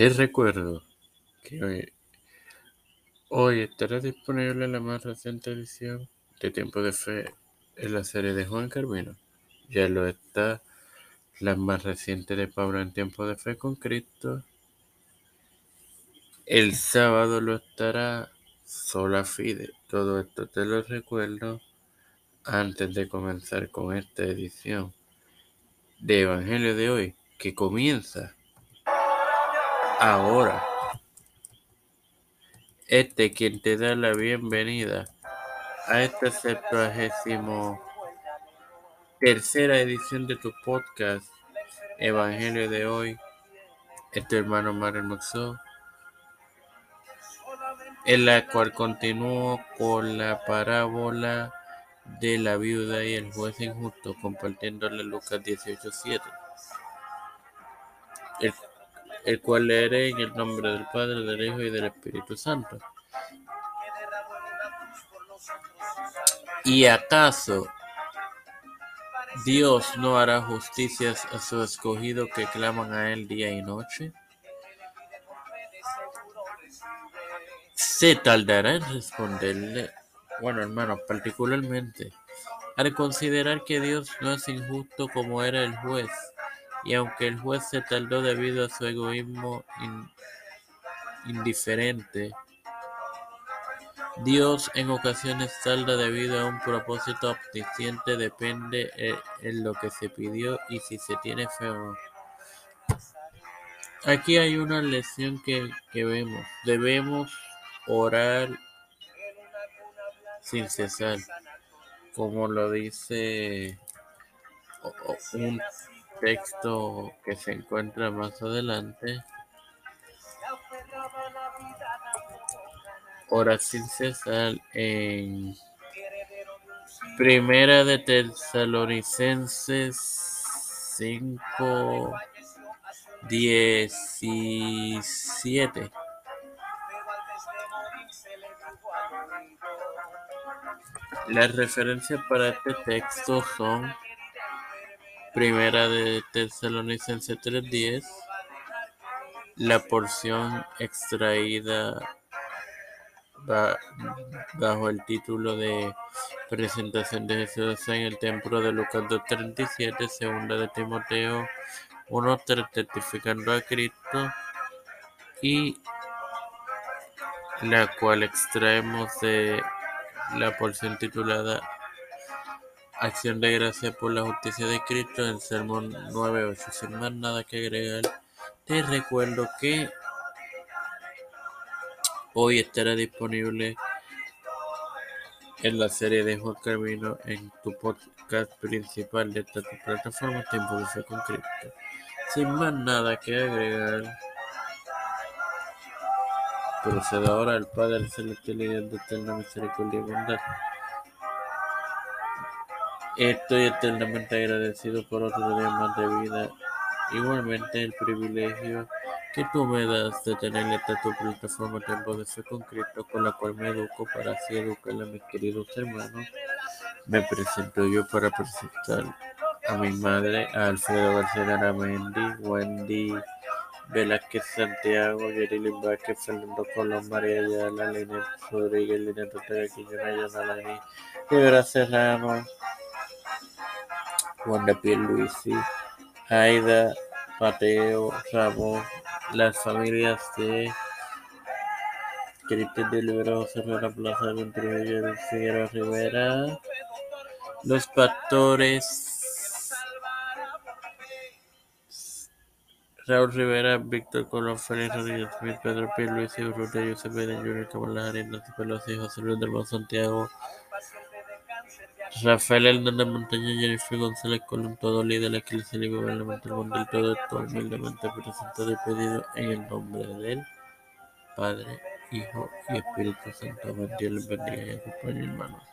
Te recuerdo que hoy, estará disponible la más reciente edición de Tiempo de Fe en la serie de Juan Carvino. Ya lo está la más reciente de Pablo en Tiempo de Fe con Cristo. El sábado lo estará Sola Fide. Todo esto te lo recuerdo antes de comenzar con esta edición de Evangelio de hoy, que comienza ahora. Este quien te da la bienvenida a esta septuagésimo tercera edición de tu podcast Evangelio de hoy. Este hermano Mario Moxó, en la cual continúo con la parábola de la viuda y el juez injusto, compartiéndole Lucas 18:7. El cual leeré en el nombre del Padre, del Hijo y del Espíritu Santo. ¿Y acaso Dios no hará justicias a su escogido que claman a Él día y noche? ¿Se tardará en responderle? Bueno, hermanos, particularmente al considerar que Dios no es injusto como era el juez y aunque el juez se tardó debido a su egoísmo indiferente, Dios en ocasiones tarda debido a un propósito omnisciente, depende eh, en lo que se pidió y si se tiene fe o no. Aquí hay una lección que, que vemos. Debemos orar sin cesar, como lo dice un texto que se encuentra más adelante. Hora sin en Primera de Tesalonicenses 5, 17. Las referencias para este texto son Primera de Tesalonicenses 3:10, la porción extraída bajo el título de Presentación de Jesús en el templo de Lucas 2:37, segunda de Timoteo 1:3, testificando a Cristo, y la cual extraemos de la porción titulada Acción de gracia por la justicia de Cristo en Sermón 9.8. Sin más nada que agregar, te recuerdo que hoy estará disponible en la serie de Juan Camino en tu podcast principal de esta plataforma Tiempo de con Cristo. Sin más nada que agregar, procedo ahora al Padre Celestial y de eterna misericordia y bondad. Estoy eternamente agradecido por otro día más de vida. Igualmente el privilegio que tú me das de tener esta tu plataforma Tiempo de Fe con Cristo, con la cual me educo para así educar a mis queridos hermanos. Me presento yo para presentar a mi madre, a Alfredo García Garamendi, Wendy Velázquez Santiago, Yerilyn Vázquez, Fernando Colón, María Ayala, Lina Rodríguez, Lina Ortega, Quiñona, Yanalani, Rivera Serrano, Juan de Pierluisi, Aida, Mateo, Ramón, las familias de Cristian de Libero, José Rivera Plaza, de Figueroa Rivera, los pastores Raúl Rivera, Víctor Colón, Félix Rodríguez Smith, Pedro Pierluisi, Urrutia, Josep Jr., Kamala Harris, Nancy Pelosi, José Luis del Santiago, Rafael Hernández Montaña, Jennifer González Colón, todo líder de la Iglesia y Gubernamental Mundial, todo esto humildemente presentado y pedido en el nombre del Padre, Hijo y Espíritu Santo. Les bendiga y acompañe, hermanos.